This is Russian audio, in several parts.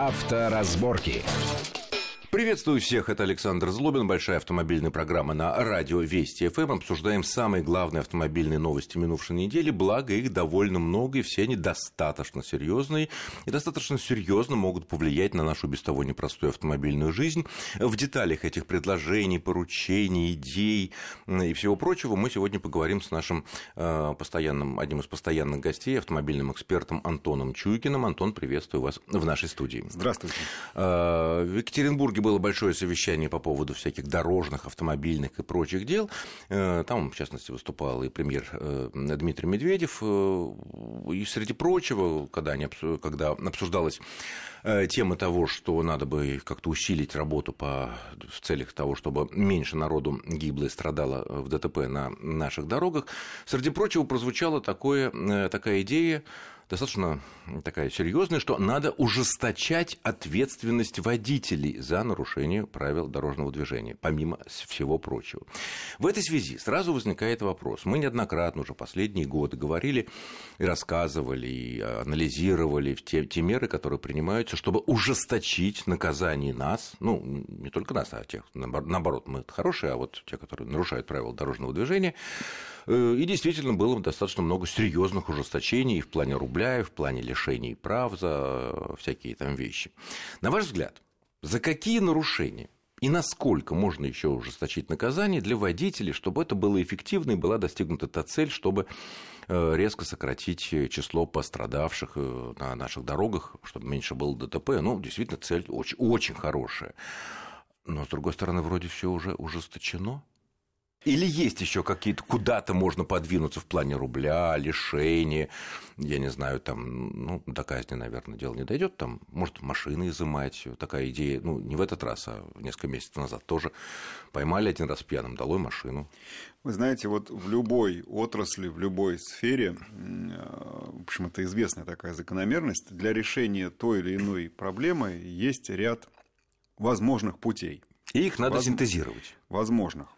Авторазборки. Приветствую всех, это Александр Злобин, большая автомобильная программа на радио Вести ФМ. Обсуждаем самые главные автомобильные новости минувшей недели, благо их довольно много, и все они достаточно серьезные, и достаточно серьезно могут повлиять на нашу без того непростую автомобильную жизнь. В деталях этих предложений, поручений, идей и всего прочего мы сегодня поговорим с нашим э, постоянным, одним из постоянных гостей, автомобильным экспертом Антоном Чуйкиным. Антон, приветствую вас в нашей студии. Здравствуйте. Э, в Екатеринбурге было большое совещание по поводу всяких дорожных, автомобильных и прочих дел. Э, там, в частности, выступал и премьер э, Дмитрий Медведев. Э, и среди прочего, когда, они, когда обсуждалась тема того, что надо бы как-то усилить работу по, в целях того, чтобы меньше народу гибло и страдало в ДТП на наших дорогах, среди прочего прозвучала такое, такая идея достаточно такая серьезная, что надо ужесточать ответственность водителей за нарушение правил дорожного движения, помимо всего прочего. В этой связи сразу возникает вопрос. Мы неоднократно уже последние годы говорили и рассказывали, и анализировали те, те меры, которые принимаются, чтобы ужесточить наказание нас, ну, не только нас, а тех, наоборот, мы хорошие, а вот те, которые нарушают правила дорожного движения, Э, и действительно было достаточно много серьезных ужесточений и в плане рубля, и в плане лишений прав за всякие там вещи. На ваш взгляд, за какие нарушения и насколько можно еще ужесточить наказание для водителей, чтобы это было эффективно и была достигнута та цель, чтобы э, резко сократить число пострадавших э, на наших дорогах, чтобы меньше было ДТП. Ну, действительно, цель очень, очень хорошая. Но, с другой стороны, вроде все уже ужесточено. Или есть еще какие-то, куда-то можно подвинуться в плане рубля, лишения, я не знаю, там, ну, до казни, наверное, дело не дойдет, там, может, машины изымать, такая идея, ну, не в этот раз, а несколько месяцев назад тоже поймали один раз пьяным, долой машину. Вы знаете, вот в любой отрасли, в любой сфере, в общем, это известная такая закономерность, для решения той или иной проблемы есть ряд возможных путей. И их надо Воз... синтезировать. Возможных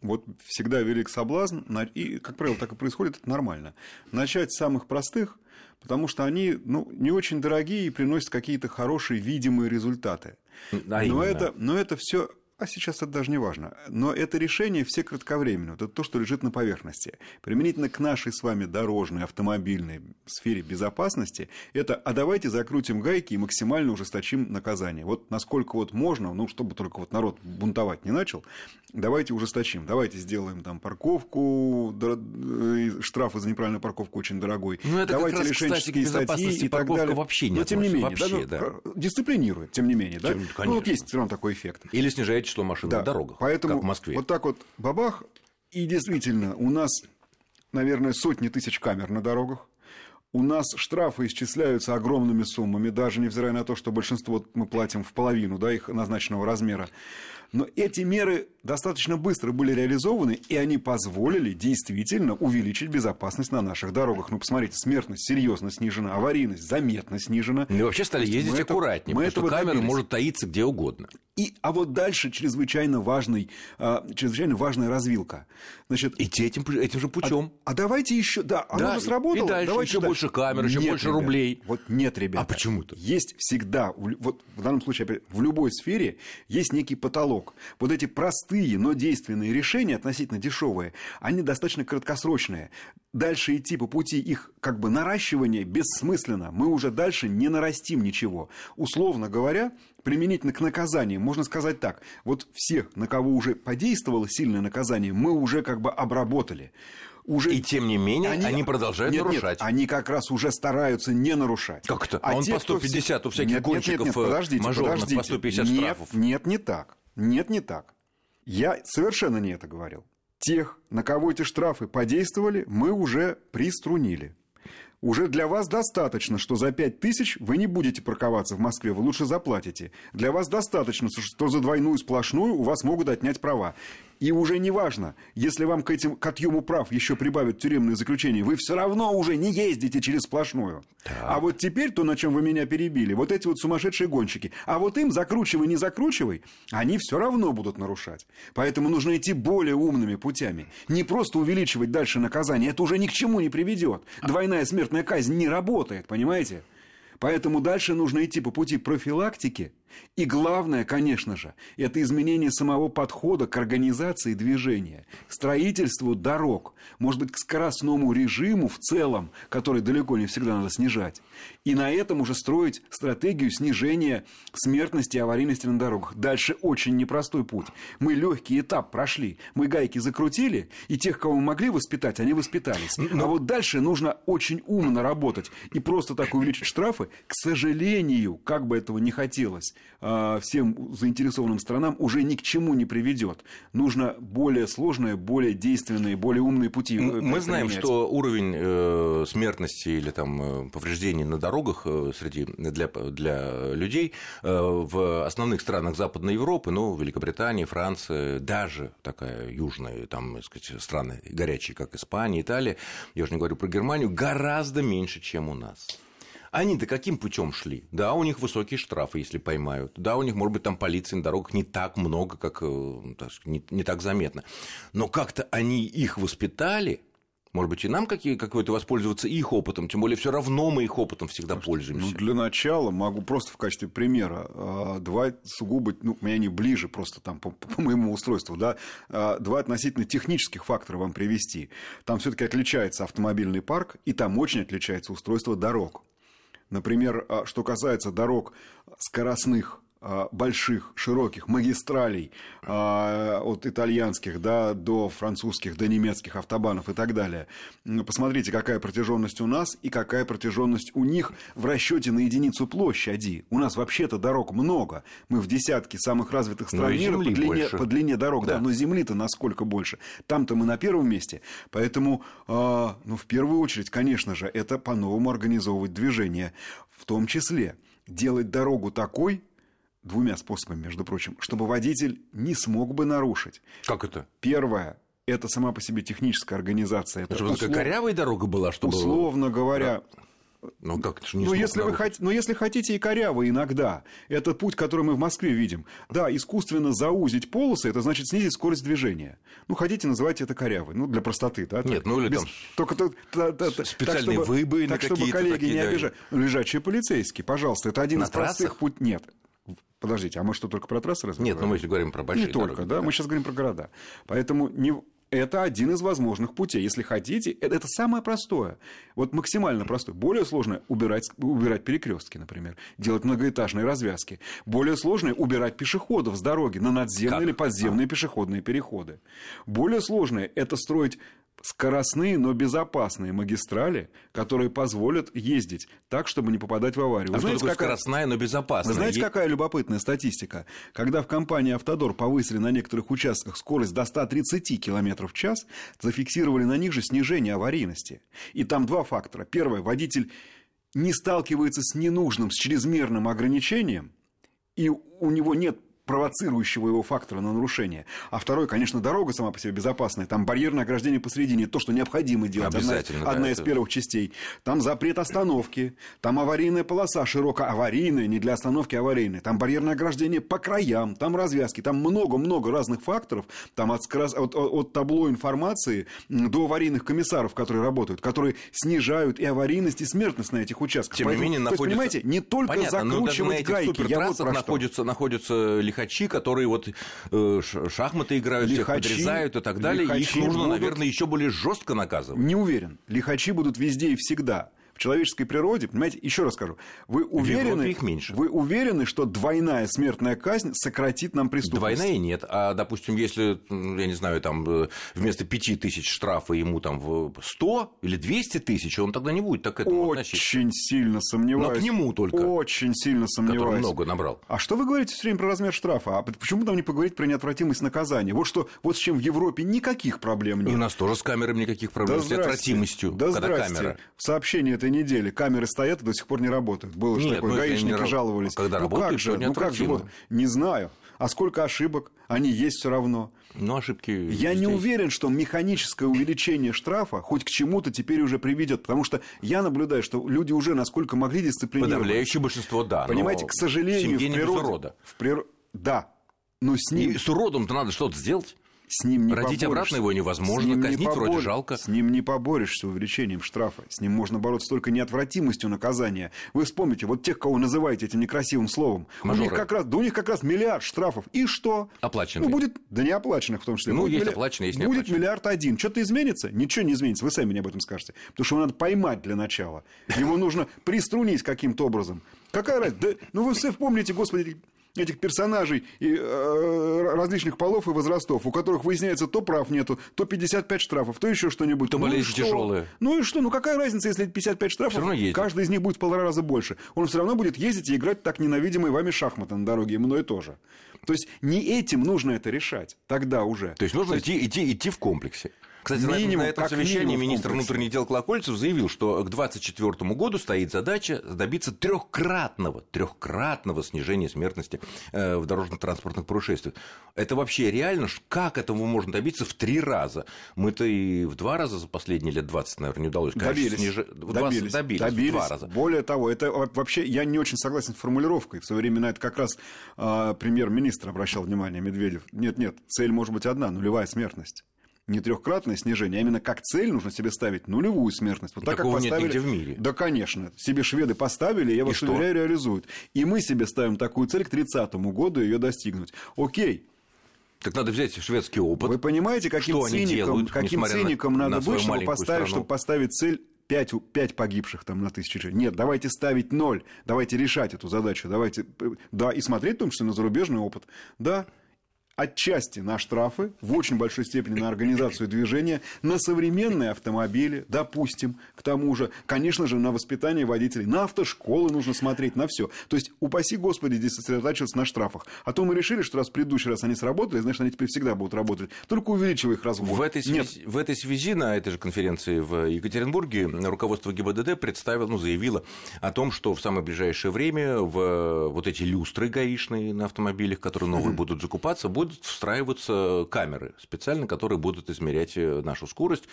вот всегда велик соблазн, и, как правило, так и происходит, это нормально. Начать с самых простых, потому что они ну, не очень дорогие и приносят какие-то хорошие видимые результаты. А но, это, но это все а сейчас это даже не важно. Но это решение все кратковременно. Это то, что лежит на поверхности. Применительно к нашей с вами дорожной, автомобильной сфере безопасности, это «а давайте закрутим гайки и максимально ужесточим наказание». Вот насколько вот можно, ну, чтобы только вот народ бунтовать не начал, давайте ужесточим. Давайте сделаем там парковку, э, штрафы за неправильную парковку очень дорогой. Ну, это давайте кстати, статьи и так далее. вообще нет. Но тем не менее, вообще, да, ну, да. дисциплинирует, тем не менее. Да? Тем, ну, вот есть все равно такой эффект. Или снижаете число машин да. на дорогах, Поэтому как в Москве. Вот так вот бабах, и действительно, у нас, наверное, сотни тысяч камер на дорогах. У нас штрафы исчисляются огромными суммами, даже невзирая на то, что большинство мы платим в половину да, их назначенного размера. Но эти меры достаточно быстро были реализованы, и они позволили действительно увеличить безопасность на наших дорогах. Ну, посмотрите, смертность серьезно снижена, аварийность заметно снижена. Ну, и вообще стали ездить мы аккуратнее, мы потому что камера добились. может таиться где угодно. И, а вот дальше чрезвычайно, важный, а, чрезвычайно важная развилка. Значит, Идти этим, этим же путем. А, а давайте еще, да, оно да, же сработало. И дальше давайте еще дальше. больше камер, еще нет, больше ребят, рублей. Вот нет, ребята. А почему-то? Есть всегда, вот в данном случае, опять, в любой сфере есть некий потолок. Вот эти простые, но действенные решения, относительно дешевые, они достаточно краткосрочные. Дальше идти по пути их как бы наращивания бессмысленно. Мы уже дальше не нарастим ничего. Условно говоря, применительно к наказаниям, можно сказать так. Вот всех, на кого уже подействовало сильное наказание, мы уже как бы обработали. Уже... И тем не менее они, они продолжают нет, нарушать. Нет, они как раз уже стараются не нарушать. Как это? А, а он те, по 150 кто... у всяких нет, гонщиков нет, нет, нет, э, подождите, мажорных подождите. по 150 нет, штрафов. Нет, не так. Нет, не так. Я совершенно не это говорил. Тех, на кого эти штрафы подействовали, мы уже приструнили. Уже для вас достаточно, что за 5 тысяч вы не будете парковаться в Москве, вы лучше заплатите. Для вас достаточно, что за двойную сплошную у вас могут отнять права. И уже не важно, если вам к, этим, к отъему прав еще прибавят тюремное заключение, вы все равно уже не ездите через сплошную. Так. А вот теперь то, на чем вы меня перебили, вот эти вот сумасшедшие гонщики, а вот им закручивай, не закручивай, они все равно будут нарушать. Поэтому нужно идти более умными путями. Не просто увеличивать дальше наказание, это уже ни к чему не приведет. Двойная смертная казнь не работает, понимаете? Поэтому дальше нужно идти по пути профилактики. И главное, конечно же, это изменение самого подхода к организации движения, к строительству дорог, может быть, к скоростному режиму в целом, который далеко не всегда надо снижать. И на этом уже строить стратегию снижения смертности и аварийности на дорогах. Дальше очень непростой путь. Мы легкий этап прошли, мы гайки закрутили, и тех, кого мы могли воспитать, они воспитались. Но... А вот дальше нужно очень умно работать. И просто так увеличить штрафы, к сожалению, как бы этого не хотелось, всем заинтересованным странам уже ни к чему не приведет. Нужно более сложные, более действенные, более умные пути. Э, мы знаем, что уровень э, смертности или там э, повреждений на дорогах среди для для людей в основных странах Западной Европы, ну Великобритании, Франции, даже такая южная, там, так сказать, страны горячие, как Испания, Италия, я уже не говорю про Германию, гораздо меньше, чем у нас. Они-то каким путем шли? Да, у них высокие штрафы, если поймают. Да, у них, может быть, там полиции на дорогах не так много, как э, не, не так заметно. Но как-то они их воспитали, может быть, и нам какие, какой-то воспользоваться их опытом, тем более все равно мы их опытом всегда Слушайте, пользуемся. Ну, для начала могу просто в качестве примера а, два сугубо, ну, меня не ближе просто там по, по моему устройству, да, а, два относительно технических фактора вам привести. Там все-таки отличается автомобильный парк, и там очень отличается устройство дорог. Например, а, что касается дорог скоростных, а, больших, широких магистралей а, от итальянских да, до французских, до немецких автобанов и так далее. Посмотрите, какая протяженность у нас и какая протяженность у них в расчете на единицу площади. У нас вообще-то дорог много. Мы в десятке самых развитых стран мира по длине, по длине дорог. Да. Да, но земли-то насколько больше. Там-то мы на первом месте. Поэтому, ну, в первую очередь, конечно же, это по-новому организовывать движение. В том числе делать дорогу такой, двумя способами, между прочим, чтобы водитель не смог бы нарушить. Как это? Первое это сама по себе техническая организация. Это чтобы услов... корявая дорога была, чтобы... Условно говоря, да. Ну, как это не ну, если вы хот... ну, если хотите и коряво иногда. Это путь, который мы в Москве видим. Да, искусственно заузить полосы, это значит снизить скорость движения. Ну, хотите, называйте это корявой. Ну, для простоты, да? Нет, ну или Без... там... Только то, то, то, специальные так, чтобы, выбоины Так, чтобы коллеги такие, не да. обижали. Лежачие полицейские, пожалуйста, это один На из простых путей. Нет. Подождите, а мы что, только про трассы разговариваем? Нет, ну мы если говорим про большие Не дороги, только, да? да, мы сейчас говорим про города. Поэтому не, это один из возможных путей. Если хотите, это, это самое простое. Вот максимально простое. Более сложное убирать, убирать перекрестки, например, делать многоэтажные развязки. Более сложное убирать пешеходов с дороги на надземные как? или подземные а. пешеходные переходы. Более сложное это строить скоростные, но безопасные магистрали, которые позволят ездить так, чтобы не попадать в аварию. А Вы знаете, что такое какая... скоростная, но безопасная? Вы знаете, какая любопытная статистика? Когда в компании «Автодор» повысили на некоторых участках скорость до 130 км в час, зафиксировали на них же снижение аварийности. И там два фактора. Первое, водитель не сталкивается с ненужным, с чрезмерным ограничением, и у него нет провоцирующего его фактора на нарушение. А второй, конечно, дорога сама по себе безопасная. Там барьерное ограждение посередине, то, что необходимо делать. Обязательно. Одна, да, одна из это... первых частей. Там запрет остановки, там аварийная полоса широкая, аварийная, не для остановки, аварийная. Там барьерное ограждение по краям, там развязки, там много-много разных факторов. Там от, от, от, от табло информации до аварийных комиссаров, которые работают, которые снижают и аварийность, и смертность на этих участках. Тем Поэтому, не менее, находится... есть, понимаете, не только Понятно, закручивать гайки. Я вот находятся, находятся лихо лихачи, которые вот э, шахматы играют, лихачи, всех подрезают и так далее. Их нужно, будут... наверное, еще более жестко наказывать. Не уверен. Лихачи будут везде и всегда человеческой природе, понимаете, еще раз скажу, вы уверены, их меньше. вы уверены, что двойная смертная казнь сократит нам преступность? Двойная нет. А, допустим, если, я не знаю, там э, вместо пяти тысяч штрафа ему там 100 или 200 тысяч, он тогда не будет так к этому Очень относиться. сильно сомневаюсь. Но к нему только. Очень сильно сомневаюсь. Который много набрал. А что вы говорите все время про размер штрафа? А почему там не поговорить про неотвратимость наказания? Вот что, вот с чем в Европе никаких проблем нет. И у нас тоже с камерами никаких проблем, да с неотвратимостью, да когда здрасте. камера. В сообщении недели камеры стоят и до сих пор не работают. Было Нет, же такое, гаишники не... жаловались. Когда ну работают, как же, ну как же, вот, не знаю. А сколько ошибок? Они есть все равно. Ну, ошибки. Я здесь. не уверен, что механическое увеличение штрафа хоть к чему-то теперь уже приведет. Потому что я наблюдаю, что люди уже насколько могли дисциплинировать. Подавляющее большинство, да. Понимаете, к сожалению, в, в природе. В прир... Да. Но с ним. И с уродом-то надо что-то сделать. С ним не Родить поборешься. обратно его невозможно, С казнить не вроде побор- жалко. С ним не поборешься увеличением штрафа. С ним можно бороться только неотвратимостью наказания. Вы вспомните, вот тех, кого называете этим некрасивым словом, у них, как раз, да у них как раз миллиард штрафов. И что? Оплаченные. Ну, будет, да не оплаченных в том числе. Ну, Будет есть милли- оплаченные, есть Будет неоплаченные. миллиард один. Что-то изменится? Ничего не изменится. Вы сами мне об этом скажете. Потому что его надо поймать для начала. Его нужно приструнить каким-то образом. Какая разница? Да, ну, вы все помните, господи, этих персонажей и, э, различных полов и возрастов, у которых выясняется, то прав нету, то 55 штрафов, то еще что-нибудь. То Ну болезни тяжелые. Ну и что? Ну какая разница, если 55 штрафов, Всё равно ездит. каждый из них будет в полтора раза больше. Он все равно будет ездить и играть так ненавидимые вами шахматы на дороге, и мной тоже. То есть не этим нужно это решать, тогда уже. То есть нужно идти, идти, идти в комплексе. Кстати, на этом- Минимум, на этом совещании министр внутренних дел Колокольцев заявил, что к 2024 году стоит задача добиться трехкратного, трехкратного снижения смертности э, в дорожно-транспортных происшествиях. Это вообще реально? Как этого можно добиться в три раза? Мы-то и в два раза за последние лет 20, наверное, не удалось. Конечно, Добились, два- добились, добились, добились. в два раза. Более того, это во- вообще я не очень согласен с формулировкой. В свое время на это как раз а, премьер-министр обращал внимание Медведев. Нет, нет, цель может быть одна нулевая смертность. Не трехкратное снижение, а именно как цель нужно себе ставить нулевую смертность. Вот так, Такого как нет поставили... нигде в мире. Да, конечно. Себе шведы поставили, я вас что? уверяю, реализуют. И мы себе ставим такую цель к 30 году ее достигнуть. Окей, Так надо взять шведский опыт. вы понимаете, каким Что циником, делают, каким на- циником на надо свою быть, чтобы поставить, страну? чтобы поставить цель 5, 5 погибших там на тысячу человек. Нет, давайте ставить ноль, давайте решать эту задачу, давайте, э, да, и смотреть в том числе на зарубежный опыт. Да, отчасти на штрафы, в очень большой степени на организацию движения, на современные автомобили, допустим, к тому же, конечно же, на воспитание водителей, на автошколы нужно смотреть, на все. То есть, упаси Господи, здесь сосредотачиваться на штрафах. А то мы решили, что раз в предыдущий раз они сработали, значит, они теперь всегда будут работать, только увеличивая их разбор. В этой, Нет, связи, в этой связи на этой же конференции в Екатеринбурге руководство ГИБДД представило, ну, заявило о том, что в самое ближайшее время в вот эти люстры гаишные на автомобилях, которые новые будут закупаться, будут встраиваться камеры специально, которые будут измерять э, нашу скорость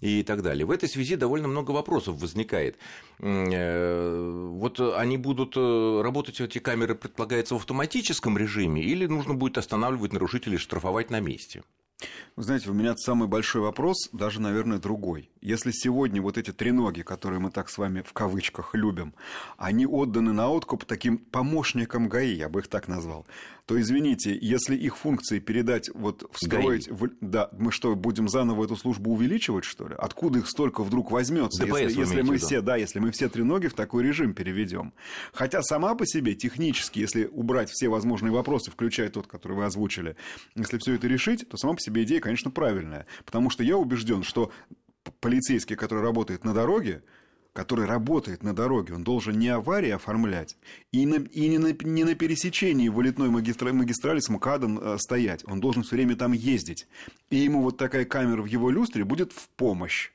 и так далее. В этой связи довольно много вопросов возникает. Э, Вот они будут э, работать, эти камеры, предполагается, в автоматическом режиме, или нужно будет останавливать нарушителей штрафовать на месте? Вы знаете, у меня самый большой вопрос, даже, наверное, другой. Если сегодня вот эти треноги, которые мы так с вами в кавычках любим, они отданы на откуп таким помощникам ГАИ, я бы их так назвал, то, извините, если их функции передать, вот встроить... В, да, мы что, будем заново эту службу увеличивать, что ли? Откуда их столько вдруг возьмется, ДПС если, если мы все, да, если мы все треноги в такой режим переведем. Хотя сама по себе технически, если убрать все возможные вопросы, включая тот, который вы озвучили, если все это решить, то сама по себе идея, конечно, правильная. Потому что я убежден, что полицейский, который работает на дороге, который работает на дороге, он должен не аварии оформлять и, на, и не, на, не на пересечении вылетной магистра- магистрали с МКАДом э, стоять. Он должен все время там ездить. И ему вот такая камера в его люстре будет в помощь.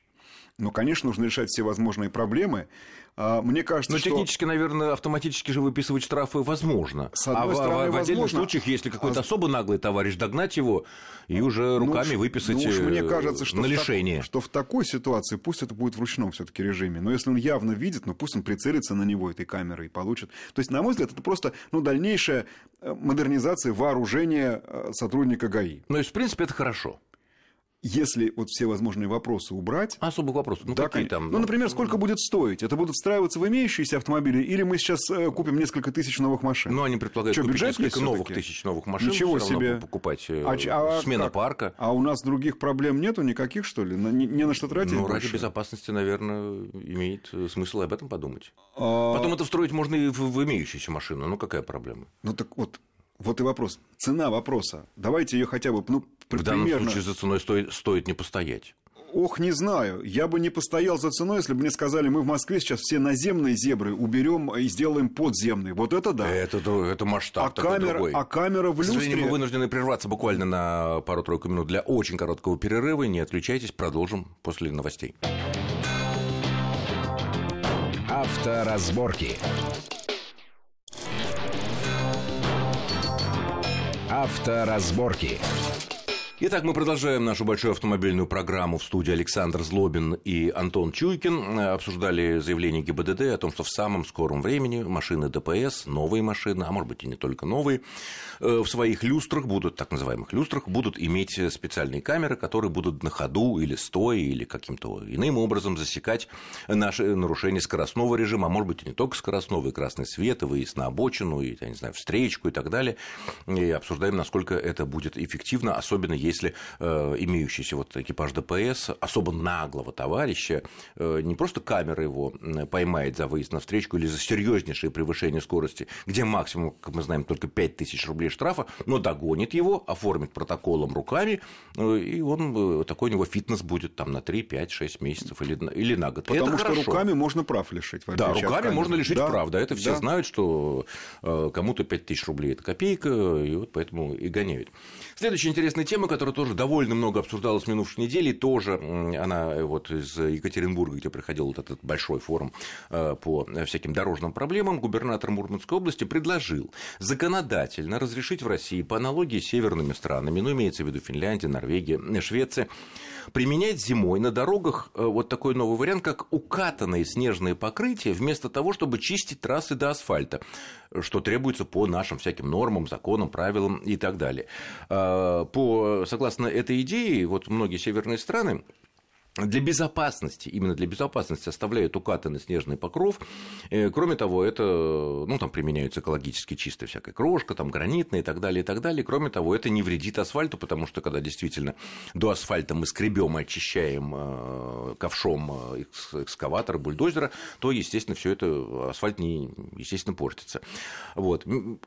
Но, конечно, нужно решать все возможные проблемы. А, Мне кажется, Но что... технически, наверное, автоматически же выписывать штрафы возможно. С одной а в- стороны, в, в отдельных возможно. случаях, если какой-то А особо наглый товарищ, догнать его и уже Ну руками уж- выписать ну уж мне э, кажется, что на в так- лишение. что в такой ситуации пусть это будет в ручном все-таки режиме. Но если он явно видит, ну пусть он прицелится на него этой камерой и получит. То есть, на мой взгляд, это просто ну, дальнейшая э, модернизация вооружения э, сотрудника ГАИ. Ну, и, в принципе, это хорошо. Если вот все возможные вопросы убрать, Особых вопросов. Ну, да, какие там? ну, например, сколько будет стоить? Это будут встраиваться в имеющиеся автомобили, или мы сейчас э, купим несколько тысяч новых машин? Ну, они предполагают Чё, купить несколько новых тысяч новых машин. Ничего себе. покупать э, А а смена как? парка. А у нас других проблем нету никаких, что ли? Не, не на что тратить Ну, больше? ради безопасности, наверное, имеет э, смысл об этом подумать. А, Потом это встроить можно и в, в имеющуюся машину. Ну, какая проблема? Ну так вот, вот и вопрос. Цена вопроса. Давайте ее хотя бы, ну, В данном примерно. случае за ценой стоит, стоит не постоять. Ох, не знаю. Я бы не постоял за ценой, если бы мне сказали, мы в Москве сейчас все наземные зебры уберем и сделаем подземные. Вот это да. Это, это масштаб а, такой камера, другой. а камера в К сожалению, люстре... мы вынуждены прерваться буквально на пару-тройку минут для очень короткого перерыва. Не отключайтесь, продолжим после новостей. Авторазборки. Авторазборки. Итак, мы продолжаем нашу большую автомобильную программу в студии Александр Злобин и Антон Чуйкин. Обсуждали заявление ГИБДД о том, что в самом скором времени машины ДПС, новые машины, а может быть и не только новые, э, в своих люстрах будут, так называемых люстрах, будут иметь специальные камеры, которые будут на ходу или стоя, или каким-то иным образом засекать наши нарушения скоростного режима, а может быть и не только скоростного, и красный свет, и выезд на обочину, и, я не знаю, встречку и так далее. И обсуждаем, насколько это будет эффективно, особенно если если э, имеющийся вот экипаж ДПС особо наглого товарища э, не просто камера его поймает за выезд на встречку или за серьезнейшее превышение скорости, где максимум, как мы знаем, только 5000 рублей штрафа, но догонит его, оформит протоколом руками, э, и он, такой у него фитнес будет там на 3, 5, 6 месяцев или, или на год. Потому это что хорошо. руками можно прав лишить. Да, руками можно лишить да, прав, да, это все да. знают, что кому-то 5000 рублей – это копейка, и вот поэтому и гоняют. Следующая интересная тема, которая тоже довольно много обсуждалась в минувшей неделе, тоже она э, вот из Екатеринбурга, где проходил вот этот большой форум э, по всяким дорожным проблемам, губернатор Мурманской области предложил законодательно разрешить в России по аналогии с северными странами, ну, имеется в виду Финляндия, Норвегия, Швеция, применять зимой на дорогах э, вот такой новый вариант, как укатанные снежные покрытия, вместо того, чтобы чистить трассы до асфальта, что требуется по нашим всяким нормам, законам, правилам и так далее. По, согласно этой идее, вот многие северные страны для безопасности, именно для безопасности оставляют укатанный снежный покров. Э, кроме того, это, ну, там применяются экологически чистая всякая крошка, там гранитная и так далее, и так далее. Кроме того, это не вредит асфальту, потому что когда действительно до асфальта мы скребем и очищаем э, ковшом э, экскаватора, бульдозера, то, естественно, все это асфальт не, естественно, портится. Вот.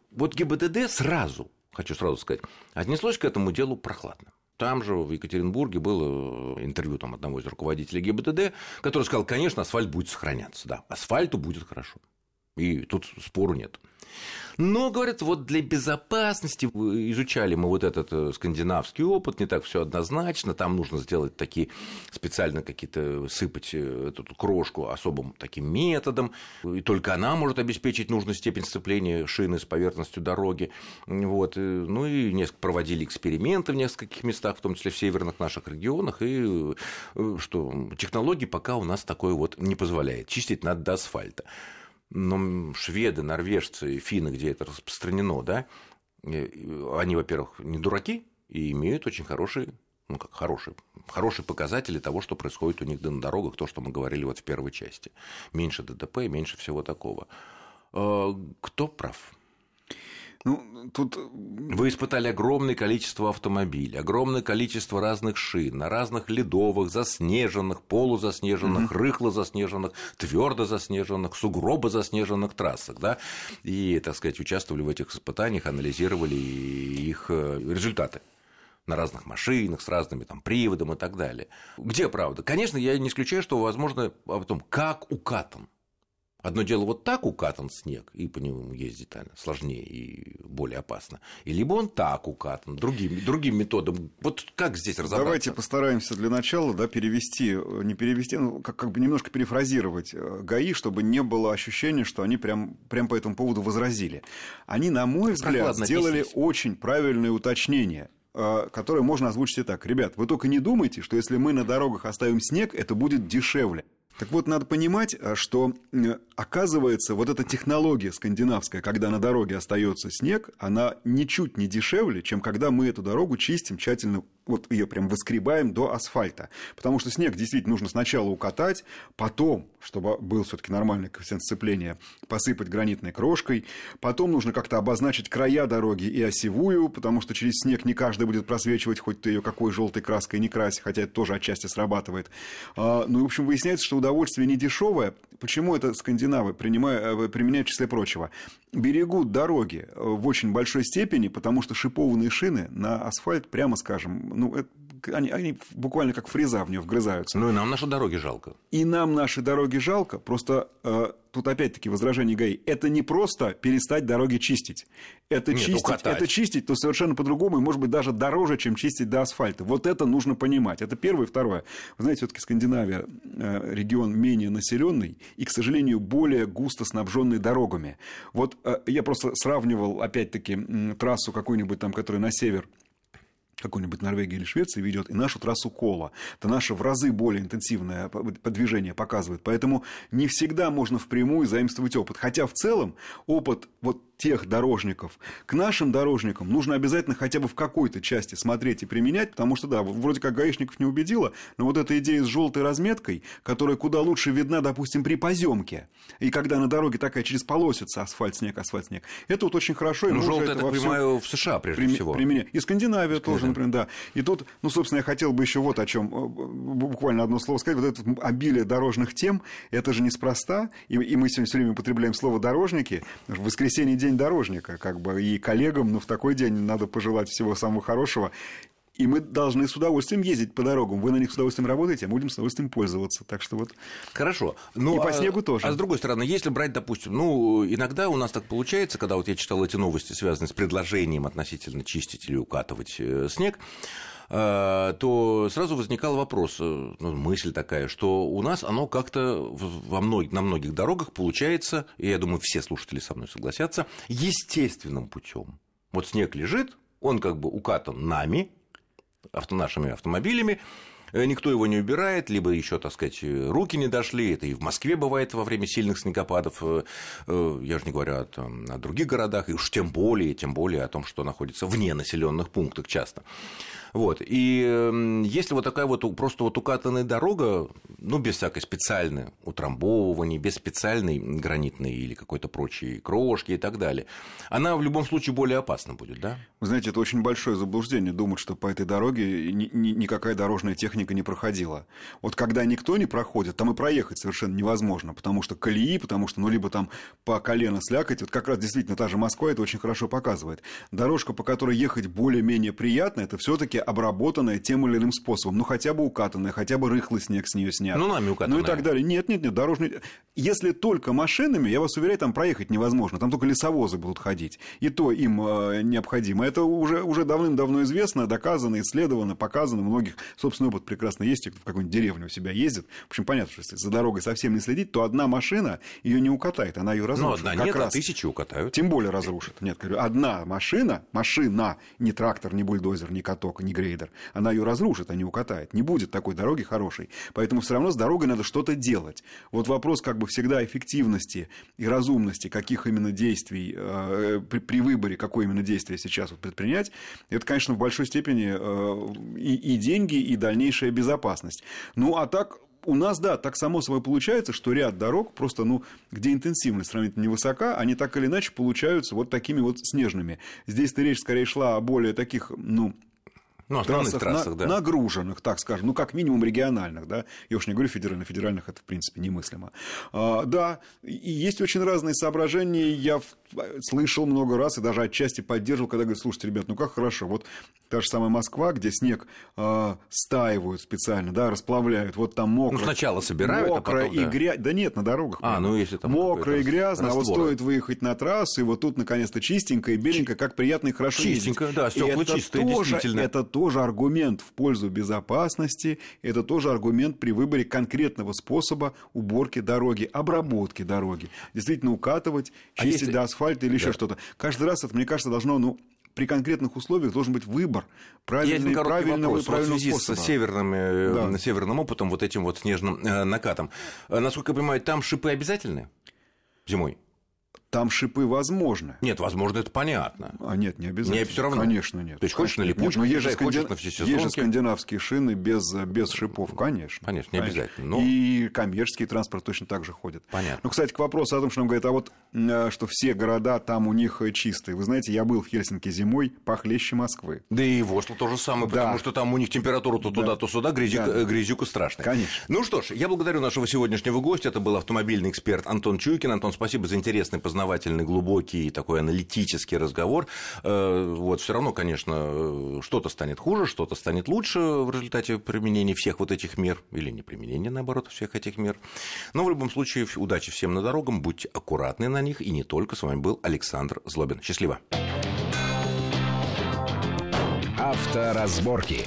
вот ГИБДД сразу, хочу сразу сказать, отнеслось к этому делу прохладно. Там же, в Екатеринбурге, было интервью там, одного из руководителей ГИБДД, который сказал, конечно, асфальт будет сохраняться, да, асфальту будет хорошо. И тут спору нет. Но, говорят, вот для безопасности изучали мы вот этот э, скандинавский опыт, не так все однозначно, там нужно сделать такие специально какие-то, сыпать э, эту крошку особым таким методом, и только она может обеспечить нужную степень сцепления шины с поверхностью дороги. Вот. Э, ну и несколько проводили эксперименты в нескольких местах, в том числе в северных наших регионах, и что технологии пока у нас такое вот не позволяет. Чистить надо до асфальта но шведы, норвежцы, финны, где это распространено, да, они, во-первых, не дураки и имеют очень хорошие ну, как хорошие, хорошие показатели того, что происходит у них на дорогах, то, что мы говорили вот в первой части. Меньше ДТП, меньше всего такого. Э, кто прав? Ну, тут... Вы испытали огромное количество автомобилей, огромное количество разных шин, на разных ледовых, заснеженных, полузаснеженных, угу. рыхло заснеженных, твердо заснеженных, сугробо заснеженных трассах, да, и, так сказать, участвовали в этих испытаниях, анализировали их э, результаты на разных машинах, с разными там приводом и так далее. Где правда? Конечно, я не исключаю, что возможно о том, как укатан Одно дело вот так укатан снег, и по нему ездить сложнее и более опасно. И либо он так укатан, другим, другим методом. Вот как здесь разобраться? Давайте постараемся для начала да, перевести, не перевести, ну, как, как бы немножко перефразировать э, ГАИ, чтобы не было ощущения, что они прям, прям по этому поводу возразили. Они, на мой взгляд, Прохладно сделали отнеслись. очень правильное уточнение э, которое можно озвучить и так. Ребят, вы только не думайте, что если мы на дорогах оставим снег, это будет дешевле. Так вот, надо понимать, э, что оказывается, вот эта технология скандинавская, когда на дороге остается снег, она ничуть не дешевле, чем когда мы эту дорогу чистим тщательно вот ее прям выскребаем до асфальта. Потому что снег действительно нужно сначала укатать, потом, чтобы был все-таки нормальный коэффициент сцепления, посыпать гранитной крошкой, потом нужно как-то обозначить края дороги и осевую, потому что через снег не каждый будет просвечивать, хоть ты ее какой желтой краской не краси, хотя это тоже отчасти срабатывает. А, ну и, в общем, выясняется, что удовольствие не дешевое. Почему это скандинавы принимают, применяют в числе прочего? Берегут дороги в очень большой степени, потому что шипованные шины на асфальт, прямо скажем, ну, это, они, они буквально как фреза в нее вгрызаются. Ну и нам наши дороги жалко. И нам наши дороги жалко, просто э, тут опять-таки возражение ГАИ. Это не просто перестать дороги чистить. Это Нет, чистить, укатать. это чистить, то совершенно по-другому, и может быть даже дороже, чем чистить до асфальта. Вот это нужно понимать. Это первое. Второе. Вы знаете, все-таки Скандинавия э, регион менее населенный и, к сожалению, более густо снабженный дорогами. Вот э, я просто сравнивал, опять-таки, трассу какую-нибудь там, которая на север какой-нибудь Норвегии или Швеции ведет, и нашу трассу Кола. Это наше в разы более интенсивное подвижение показывает. Поэтому не всегда можно впрямую заимствовать опыт. Хотя в целом опыт вот тех дорожников к нашим дорожникам нужно обязательно хотя бы в какой-то части смотреть и применять, потому что, да, вроде как гаишников не убедила, но вот эта идея с желтой разметкой, которая куда лучше видна, допустим, при поземке, и когда на дороге такая через полосица асфальт, снег, асфальт, снег, это вот очень хорошо. Ну, желтая, я так понимаю, в США прежде при, всего. Применя... И Скандинавия тоже, например, да. И тут, ну, собственно, я хотел бы еще вот о чем э, буквально одно слово сказать. Вот это обилие дорожных тем, это же неспроста, и, и мы сегодня все время употребляем слово «дорожники». В воскресенье день дорожника, как бы, и коллегам, ну, в такой день надо пожелать всего самого хорошего. И мы должны с удовольствием ездить по дорогам. Вы на них с удовольствием работаете, а мы будем с удовольствием пользоваться. Так что вот. Хорошо. Ну, и по а, снегу тоже. А с другой стороны, если брать, допустим, ну, иногда у нас так получается, когда вот я читал эти новости, связанные с предложением относительно чистить или укатывать э, снег, э, то сразу возникал вопрос, э, ну, мысль такая, что у нас оно как-то во многих, на многих дорогах получается, и я думаю, все слушатели со мной согласятся, естественным путем. Вот снег лежит, он как бы укатан нами, авто, нашими автомобилями, никто его не убирает, либо еще, так сказать, руки не дошли. Это и в Москве бывает во время сильных снегопадов. Э, э, я же не говорю о, там, о других городах, и уж тем более, тем более о том, что находится вне населенных пунктов часто. Вот. И эм, если вот такая вот просто вот укатанная дорога, ну, без всякой специальной утрамбовывания, без специальной гранитной или какой-то прочей крошки и так далее, она в любом случае более опасна будет, да? Вы знаете, это очень большое заблуждение думать, что по этой дороге ни, ни, никакая дорожная техника не проходила. Вот когда никто не проходит, там и проехать совершенно невозможно, потому что колеи, потому что, ну, либо там по колено слякать, вот как раз действительно та же Москва это очень хорошо показывает. Дорожка, по которой ехать более-менее приятно, это все таки обработанная тем или иным способом. Ну, хотя бы укатанная, хотя бы рыхлый снег с нее снят. Ну, нами укатанная. Ну, и так далее. Нет, нет, нет, дорожный... Если только машинами, я вас уверяю, там проехать невозможно. Там только лесовозы будут ходить. И то им э, необходимо. Это уже, уже давным-давно известно, доказано, исследовано, показано. Многих собственный опыт прекрасно есть. Кто в какую-нибудь деревню у себя ездит. В общем, понятно, что если за дорогой совсем не следить, то одна машина ее не укатает, она ее разрушит. Ну, одна как нет, а раз. а тысячи укатают. Тем более разрушит. Нет, говорю, одна машина, машина, не трактор, не бульдозер, не каток, не грейдер, она ее разрушит, а не укатает. Не будет такой дороги хорошей. Поэтому все равно с дорогой надо что-то делать. Вот вопрос как бы всегда эффективности и разумности, каких именно действий э, при, при выборе, какое именно действие сейчас вот предпринять, это, конечно, в большой степени э, и, и деньги, и дальнейшая безопасность. Ну, а так у нас, да, так само собой получается, что ряд дорог просто, ну, где интенсивность сравнительно невысока, они так или иначе получаются вот такими вот снежными. Здесь-то речь скорее шла о более таких, ну, ну, трассах, трассах на, да. нагруженных, так скажем, ну, как минимум региональных, да, я уж не говорю федеральных, федеральных это, в принципе, немыслимо. А, да, и есть очень разные соображения, я слышал много раз и даже отчасти поддерживал, когда говорят, слушайте, ребят, ну как хорошо, вот та же самая Москва, где снег э, стаивают специально, да, расплавляют, вот там мокро. Ну, сначала собирают, мокро а потом, и да. грязь, да нет, на дорогах. А, ну, если там Мокро и грязно, раствор. а вот стоит выехать на трассу, и вот тут, наконец-то, чистенько и беленько, как приятно и хорошо Чистенько, ездить. да, стекла чистые, тоже, действительно. Это тоже аргумент в пользу безопасности, это тоже аргумент при выборе конкретного способа уборки дороги, обработки дороги. Действительно укатывать, А чистить если- до асфальта или Да. еще что-то. Каждый раз это, мне кажется, должно, ну, при конкретных условиях должен быть выбор Я правильный, короткий правильного, вопрос. Вот в правильного связи способа. с северным, э, Да. северным опытом, вот этим вот снежным э, накатом. Э, Насколько я понимаю, там шипы обязательны зимой? Там шипы возможны. Нет, возможно, это понятно. А нет, не обязательно. Не, всё равно. Конечно, нет. То есть хочешь на липучке, нет. Но есть же, езжай, хочешь на всесезонке. есть же скандинавские шины без, без шипов, конечно. Конечно, не обязательно, но- И коммерческий транспорт точно так же ходит. Понятно. Ну, кстати, к вопросу о том, что нам говорят, а вот э, что все города там у них э, чистые. Вы знаете, я был в Хельсинки зимой похлеще Москвы. Да и в Осло то же самое, Да. потому что там у них температура то туда, Да. то сюда, грязюка, Да. э, грязюка страшная. Конечно. Ну что ж, я благодарю нашего сегодняшнего гостя. Это был автомобильный эксперт Антон Чуйкин. Антон, спасибо за интересный, познавательный, глубокий такой аналитический разговор. Э, Вот, все равно, конечно, э, что-то станет хуже, что-то станет лучше в результате применения всех вот этих мер, или не применения, наоборот, всех этих мер. Но в любом случае, удачи всем на дорогам, будьте аккуратны на них, и не только. С вами был Александр Злобин. Счастливо. Авторазборки.